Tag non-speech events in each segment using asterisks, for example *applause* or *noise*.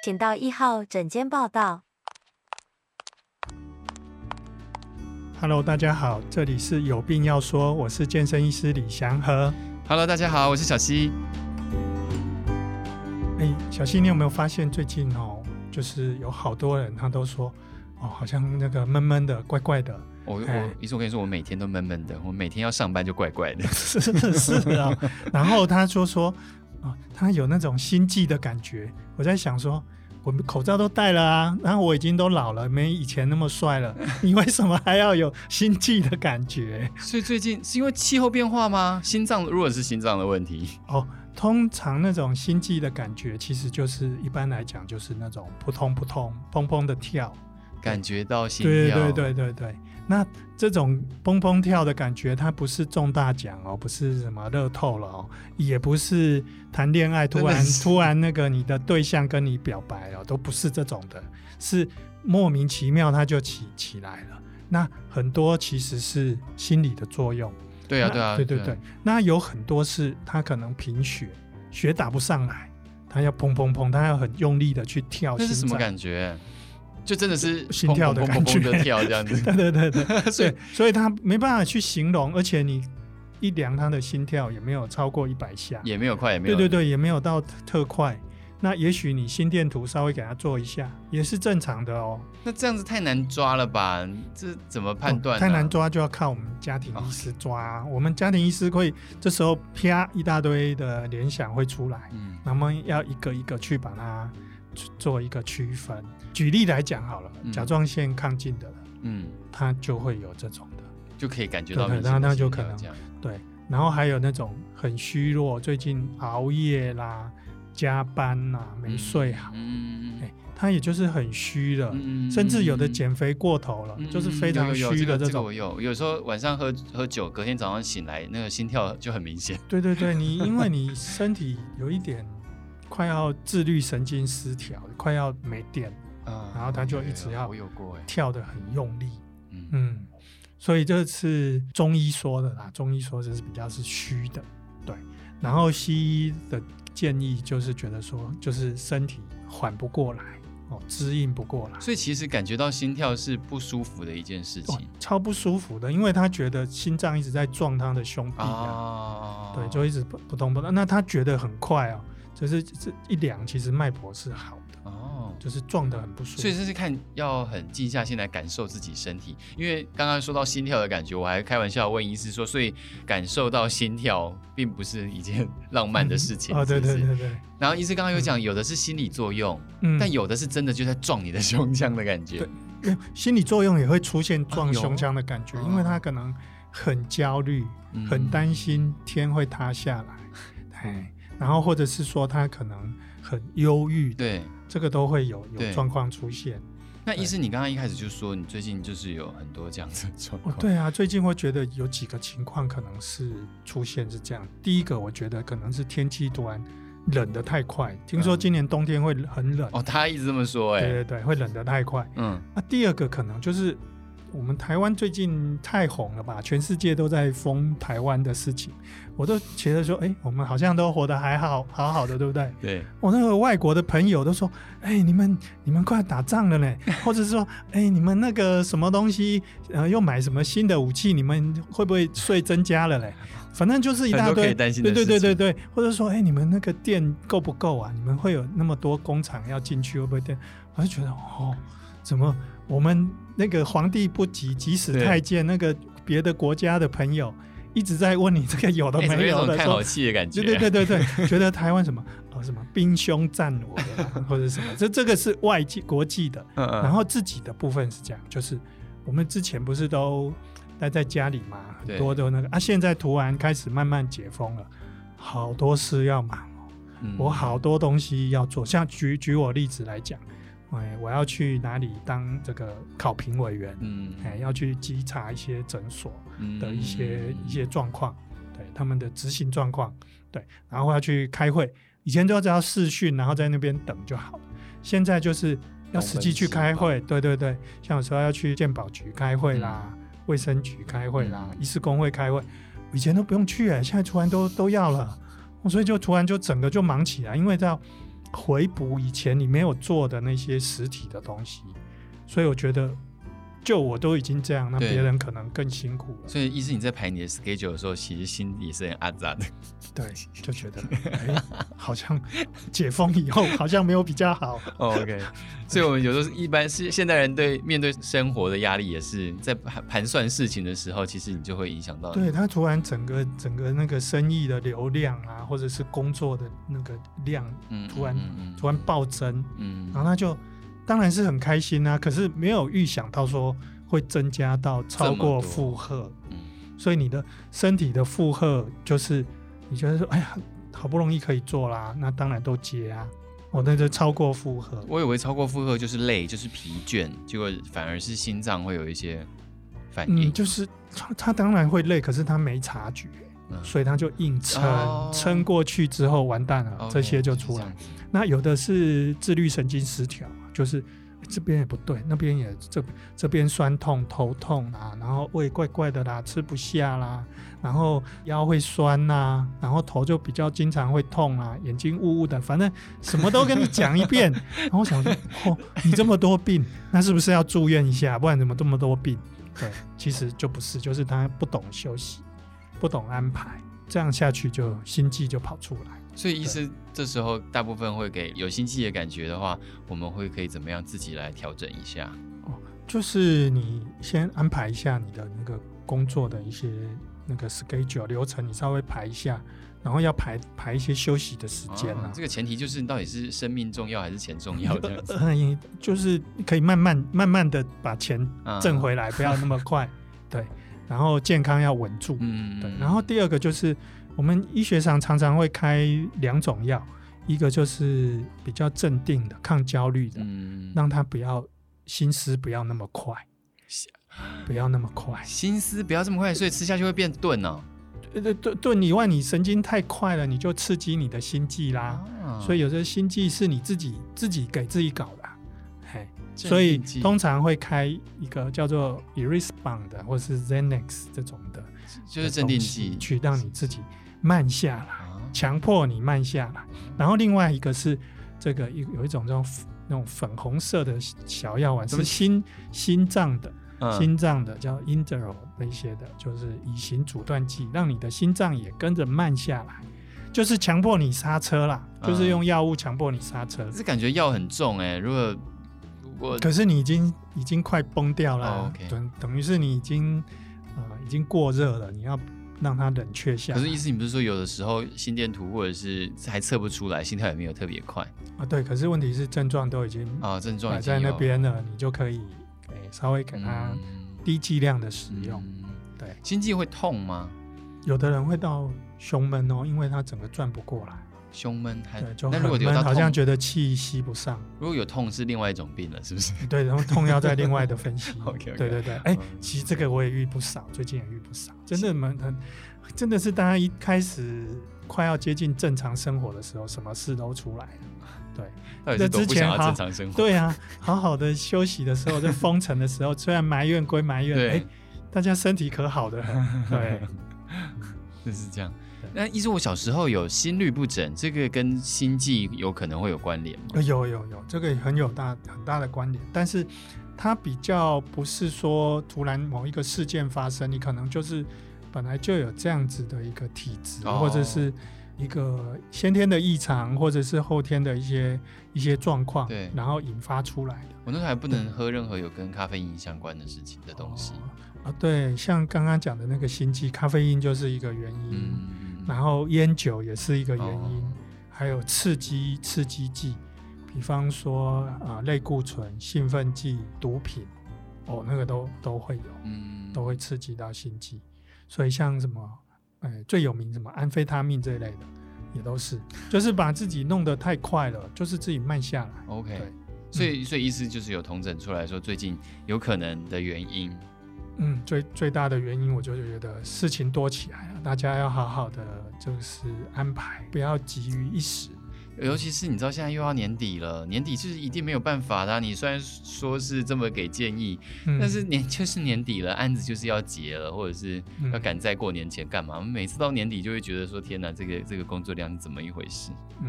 请到一号诊间报到。Hello，大家好，这里是有病要说，我是健身医师李祥和。Hello，大家好，我是小溪。哎，小溪，你有没有发现最近哦，就是有好多人他都说，哦，好像那个闷闷的、怪怪的。我我，医生，我跟你说，我每天都闷闷的，我每天要上班就怪怪的。*laughs* 是是啊，然后他就说，啊，他有那种心悸的感觉。我在想说，我们口罩都戴了啊，然后我已经都老了，没以前那么帅了，*laughs* 你为什么还要有心悸的感觉？所以最近是因为气候变化吗？心脏如果是心脏的问题哦，通常那种心悸的感觉，其实就是一般来讲就是那种扑通扑通、砰砰的跳，感觉到心跳。对对对对对。那这种蹦蹦跳的感觉，它不是中大奖哦，不是什么乐透了哦，也不是谈恋爱突然突然那个你的对象跟你表白了，都不是这种的，是莫名其妙它就起起来了。那很多其实是心理的作用。对啊，对啊，对对对。那有很多是他可能贫血，血打不上来，他要砰砰砰，他要很用力的去跳。这是什么感觉？就真的是心跳的感觉，跳这样子。对对对对，*laughs* 所以所以他没办法去形容，而且你一量他的心跳也没有超过一百下，也没有快，也没有对对对，也没有到特快。那也许你心电图稍微给他做一下，也是正常的哦。那这样子太难抓了吧？这怎么判断？太难抓就要靠我们家庭医师抓。我们家庭医师会这时候啪一大堆的联想会出来，嗯，那么要一个一个去把它做一个区分。举例来讲好了，甲状腺亢进的人，嗯，他就会有这种的，就可以感觉到，那那就可能对。然后还有那种很虚弱，最近熬夜啦、加班呐、没睡好，嗯，哎，他也就是很虚的，甚至有的减肥过头了，就是非常虚的这种。有有时候晚上喝喝酒，隔天早上醒来，那个心跳就很明显。对对对，你因为你身体有一点快要自律神经失调，快要没电啊。然后他就一直要跳得很用力，嗯。嗯，所以这是中医说的啦，中医说这是比较是虚的，对。然后西医的建议就是觉得说，就是身体缓不过来哦，支应不过来，所以其实感觉到心跳是不舒服的一件事情，超不舒服的，因为他觉得心脏一直在撞他的胸壁啊，对，就一直不不动不动，那他觉得很快哦，就是这一量其实脉搏是好的哦。就是撞得很不舒服，所以这是看要很静下心来感受自己身体。因为刚刚说到心跳的感觉，我还开玩笑问医师说，所以感受到心跳并不是一件 *laughs* 浪漫的事情。哦，对对对对。然后医师刚刚有讲，有的是心理作用，但有的是真的就在撞你的 *laughs* 胸腔的感觉。对，心理作用也会出现撞胸腔的感觉，因为他可能很焦虑，很担心天会塌下来，*laughs* 哎，然后或者是说他可能很忧郁，对。这个都会有有状况出现。那医生，你刚刚一开始就说你最近就是有很多这样子的状况。哦，对啊，最近会觉得有几个情况可能是出现是这样。第一个，我觉得可能是天气突然冷得太快，听说今年冬天会很冷。哦，他一直这么说，哎，对对对，会冷得太快。嗯，那第二个可能就是。我们台湾最近太红了吧？全世界都在封台湾的事情，我都觉得说，哎、欸，我们好像都活得还好好好的，对不对？对。我那个外国的朋友都说，哎、欸，你们你们快打仗了呢，*laughs* 或者是说，哎、欸，你们那个什么东西，呃，又买什么新的武器，你们会不会税增加了嘞？反正就是一大堆，对对对对对，或者说，哎、欸，你们那个电够不够啊？你们会有那么多工厂要进去，会不会电？我就觉得，哦，怎么？我们那个皇帝不急即使太监，那个别的国家的朋友一直在问你这个有的没有的，*laughs* 看好戏的感觉。对对对对对，*laughs* 觉得台湾什么？哦什么？兵凶战危或者什么，这这个是外界国际的，然后自己的部分是这样，就是我们之前不是都待在家里嘛，很多都那个啊，现在突然开始慢慢解封了，好多事要忙哦，我好多东西要做，像举举我例子来讲。哎，我要去哪里当这个考评委员？嗯，哎，要去稽查一些诊所的一些、嗯、一些状况，对他们的执行状况，对，然后要去开会。以前都只要视讯，然后在那边等就好了。现在就是要实际去开会，对对对，像有时候要去健保局开会啦，卫、嗯、生局开会啦，医师工会开会，以前都不用去哎，现在突然都都要了，所以就突然就整个就忙起来，因为要回补以前你没有做的那些实体的东西，所以我觉得。就我都已经这样，那别人可能更辛苦了。所以，意思你在排你的 schedule 的时候，其实心里是很阿杂的。对，就觉得哎，好像解封以后 *laughs* 好像没有比较好。Oh, OK，所以我们有时候一般是现代人对面对生活的压力，也是在盘盘算事情的时候，其实你就会影响到。对，他突然整个整个那个生意的流量啊，或者是工作的那个量，突然、嗯嗯嗯、突然暴增，嗯，然后他就。当然是很开心啊，可是没有预想到说会增加到超过负荷，嗯，所以你的身体的负荷就是你觉得说，哎呀，好不容易可以做啦，那当然都接啊，我那就超过负荷。我以为超过负荷就是累，就是疲倦，结果反而是心脏会有一些反应。嗯，就是他他当然会累，可是他没察觉，嗯，所以他就硬撑，撑，哦，过去之后完蛋了，哦，这些就出来。那有的是自律神经失调。就是这边也不对，那边也这这边酸痛、头痛啊，然后胃怪怪的啦，吃不下啦，然后腰会酸呐、啊，然后头就比较经常会痛啊，眼睛雾雾的，反正什么都跟你讲一遍。*laughs* 然后我想说，哦，你这么多病，那是不是要住院一下？不然怎么这么多病？对，其实就不是，就是他不懂休息，不懂安排，这样下去就心悸就跑出来。所以，医师这时候大部分会给有心悸的感觉的话，我们会可以怎么样自己来调整一下？哦，就是你先安排一下你的那个工作的一些那个 schedule 流程，你稍微排一下，然后要排排一些休息的时间啊。这个前提就是到底是生命重要还是钱重要这样子？*laughs* 嗯，就是可以慢慢慢慢的把钱挣回来，不要那么快。对，然后健康要稳住。嗯，对。然后第二个就是。我们医学上常常会开两种药，一个就是比较镇定的、抗焦虑的，嗯，让他不要心思不要那么快，不要那么快，心思不要这么快，所以吃下去会变钝哦。对对对，以外你神经太快了，你就刺激你的心悸啦。哦，所以有些心悸是你自己自己给自己搞的，嘿，所以通常会开一个叫做 Erispan 的，或是 Xanax 这种的，就是镇定剂，去让你自己。慢下来，强迫你慢下来。然后另外一个是这个有有一种这种那种粉红色的小药丸，是心心脏的，嗯、心脏的叫 i n t e r a l 那些的，就是乙型阻断剂，让你的心脏也跟着慢下来，就是强迫你刹车啦，就是用药物强迫你刹车。是感觉药很重哎、欸，如果如果可是你已经已经快崩掉了，哦 okay、等等于是你已经呃已经过热了，你要。让它冷却下。可是意思你不是说有的时候心电图或者是还测不出来，心跳也没有特别快啊？对，可是问题是症状都已经啊，症状在那边了，你就可以稍微给它低剂量的使用。嗯、对，心悸会痛吗？有的人会到胸闷哦，因为他整个转不过来。胸闷还对，就很闷，好像觉得气吸不上。如果有痛是另外一种病了，是不是？对，然后 *laughs* 痛要再另外的分析。OK，对对对，哎、欸，其实这个我也遇不少，最近也遇不少，真的蛮很，真的是大家一开始快要接近正常生活的时候，什么事都出来了。对，那之前正常生活，对啊，好好的休息的时候，在封城的时候，虽然埋怨归埋怨，哎、欸，大家身体可好的很，对，*laughs* 就是这样。那医生，我小时候有心律不整，这个跟心悸有可能会有关联吗？有有有，这个很有大很大的关联，但是它比较不是说突然某一个事件发生，你可能就是本来就有这样子的一个体质，哦、或者是一个先天的异常，或者是后天的一些一些状况，对，然后引发出来的。我那时候还不能喝任何有跟咖啡因相关的事情的东西。啊，对，像刚刚讲的那个心悸，咖啡因就是一个原因。嗯然后烟酒也是一个原因，哦、还有刺激刺激剂，比方说啊类固醇、兴奋剂、毒品，哦那个都都会有，嗯，都会刺激到心肌。所以像什么，哎最有名什么安非他命这一类的，也都是，就是把自己弄得太快了，就是自己慢下来。OK，所以所以意思就是有同诊出来说最近有可能的原因。嗯，最最大的原因，我就觉得事情多起来了，大家要好好的就是安排，不要急于一时。尤其是你知道现在又要年底了，年底就是一定没有办法的啊。你虽然说是这么给建议，嗯，但是年 *laughs* 就是年底了，案子就是要结了，或者是要赶在过年前干嘛？我们每次到年底就会觉得说，天哪，这个这个工作量是怎么一回事？嗯，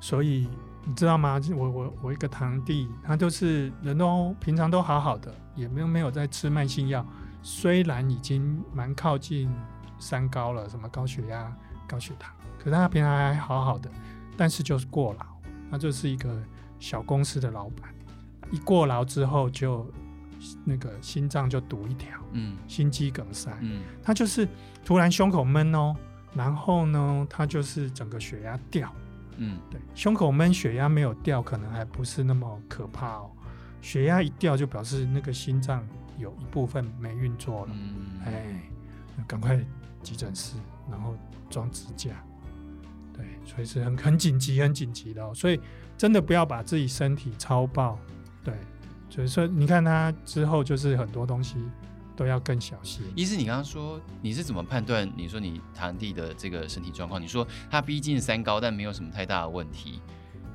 所以你知道吗？我我我一个堂弟，他就是人都平常都好好的，也没有没有在吃慢性药，虽然已经蛮靠近三高了，什么高血压、高血糖，可是他平常还好好的，但是就是过劳，他就是一个小公司的老板，一过劳之后就那个心脏就堵一条，嗯，心肌梗塞，嗯，他就是突然胸口闷哦，然后呢，他就是整个血压掉。嗯，对，胸口闷，血压没有掉，可能还不是那么可怕哦。血压一掉，就表示那个心脏有一部分没运作了。嗯，哎，赶快急诊室，然后装支架。对，所以是很很紧急、很紧急的哦。所以真的不要把自己身体超爆。对，所以说你看他之后就是很多东西。都要更小心。医师，你刚刚说你是怎么判断？你说你堂弟的这个身体状况，你说他逼近三高，但没有什么太大的问题，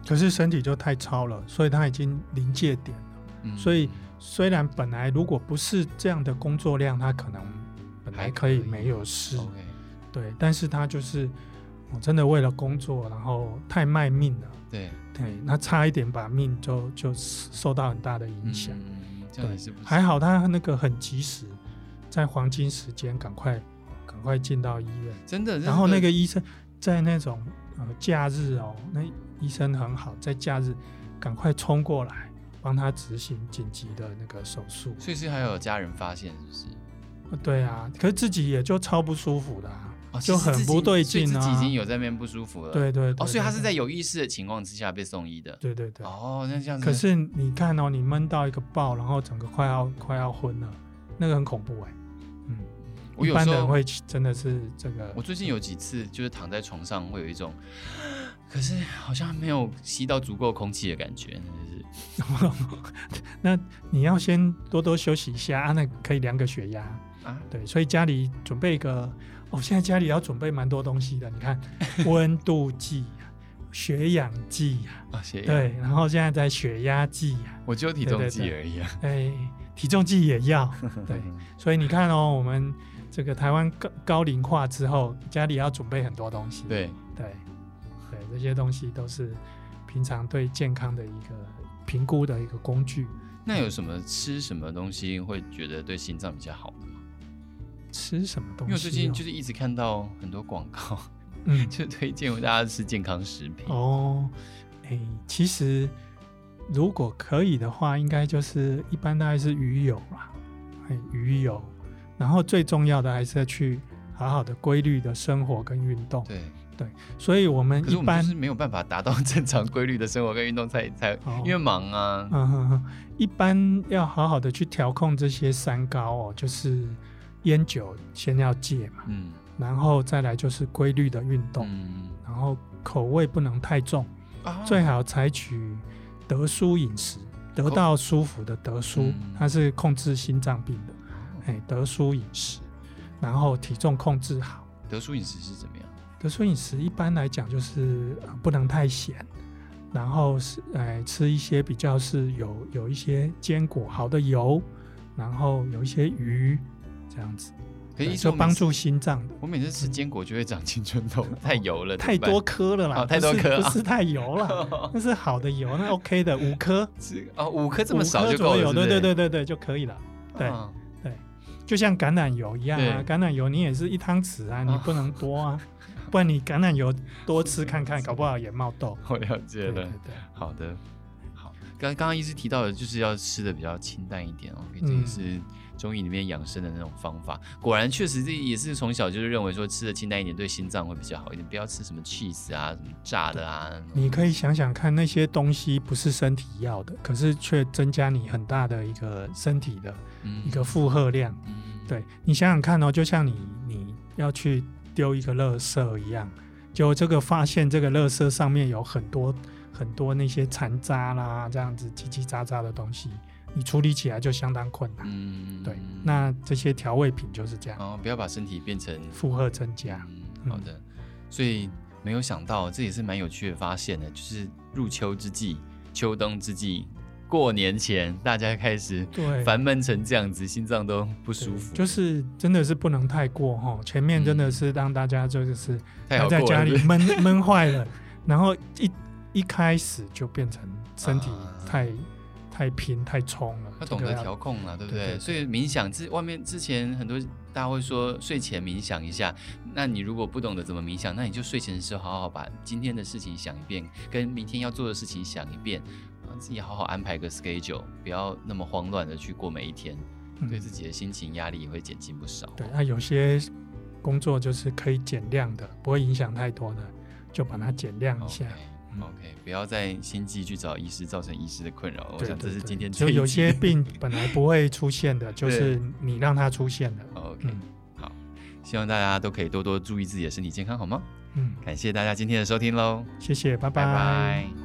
可是身体就太超了，所以他已经临界点了。嗯，所以虽然本来如果不是这样的工作量，他可能本来可以没有事，对，但是他就是我真的为了工作，然后太卖命了。对对，那差一点把命就就受到很大的影响。嗯，这样是不是？还好他那个很及时。在黄金时间，赶快赶快进到医院，真的。然后那个医生在那种呃假日哦，那医生很好，在假日赶快冲过来帮他执行紧急的那个手术。所以是还有家人发现，是不是？对啊，可是自己也就超不舒服的，啊，就很不对劲啊。自己已经有在那边不舒服了。对对，对。哦，所以他是在有意识的情况之下被送医的。对对对。哦，那这样子。可是你看哦，你闷到一个爆，然后整个快要快要昏了，那个很恐怖哎。我有时候一般人会真的是这个。我最近有几次就是躺在床上，会有一种，可是好像没有吸到足够空气的感觉，就是。*laughs* 那你要先多多休息一下啊，那可以量个血压啊。对，所以家里准备一个，哦，现在家里要准备蛮多东西的。你看，温度计、血氧计啊，血氧。对，然后现在在血压计啊，我只有体重计而已啊。哎，体重计也要。*laughs* 对，所以你看哦，我们。这个台湾高高龄化之后，家里要准备很多东西。对对对，这些东西都是平常对健康的一个评估的一个工具。那有什么吃什么东西会觉得对心脏比较好的吗？吃什么东西？因为最近就是一直看到很多广告，嗯，*laughs* 就推荐大家吃健康食品。哦，哎，其实如果可以的话，应该就是一般大概是鱼油啦，哎，鱼油。然后最重要的还是要去好好的规律的生活跟运动。对。对，所以我们一般是没有办法达到正常规律的生活 *laughs* 跟运动才才，哦、因为忙啊。嗯哼哼，一般要好好的去调控这些三高哦，就是烟酒先要戒嘛，嗯，然后再来就是规律的运动，嗯，然后口味不能太重，哦、最好采取得舒饮食，得到舒服的得舒，嗯、它是控制心脏病的。哎，得舒饮食，然后体重控制好。德叔饮食是怎么样？德叔饮食一般来讲就是不能太咸，然后是哎吃一些比较是有有一些坚果、好的油，然后有一些鱼这样子，可以说帮助心脏的。我每次吃坚果就会长青春痘，太油了，太多颗了啦，太多颗不是太油了，*laughs* 那是好的油，那 OK 的，五颗哦，五颗这么少就够了，对对对对对就可以了，对。就像橄榄油一样啊，橄榄油你也是一汤匙啊，你不能多啊，*laughs* 不然你橄榄油多吃看看，搞不好也冒痘。*laughs* 我了解了，对对对，好的，好。刚刚刚医师提到的，就是要吃的比较清淡一点哦，这也是中医里面养生的那种方法。果然，确实这也是从小就是认为说吃的清淡一点对心脏会比较好一点，不要吃什么 cheese 啊、什么炸的啊。你可以想想看，那些东西不是身体要的，可是却增加你很大的一个身体的一个负荷量。嗯对，你想想看哦，就像你你要去丢一个垃圾一样，就这个发现这个垃圾上面有很多很多那些残渣啦，这样子叽叽喳喳的东西，你处理起来就相当困难。嗯，对，那这些调味品就是这样。哦，不要把身体变成负荷增加。嗯，好的，所以没有想到这也是蛮有趣的发现的，就是入秋之际，秋冬之际。过年前，大家开始烦闷成这样子，心脏都不舒服。就是真的是不能太过哈，前面真的是让大家就是还在家里闷闷坏了，然后一一开始就变成身体太、啊、太拼太冲了。要懂得调控了，对不对？所以冥想之外面之前很多大家会说睡前冥想一下，那你如果不懂得怎么冥想，那你就睡前的时候好好把今天的事情想一遍，跟明天要做的事情想一遍，自己好好安排个 schedule，不要那么慌乱的去过每一天，嗯、对自己的心情压力也会减轻不少。对，那有些工作就是可以减量的，不会影响太多的，就把它减量一下。Okay. OK，不要再心悸去找医师，造成医师的困扰。我想这是今天就有些病本来不会出现的，*laughs* 就是你让它出现的。OK，、嗯、好，希望大家都可以多多注意自己的身体健康，好吗？嗯，感谢大家今天的收听喽，谢谢，拜拜。拜拜。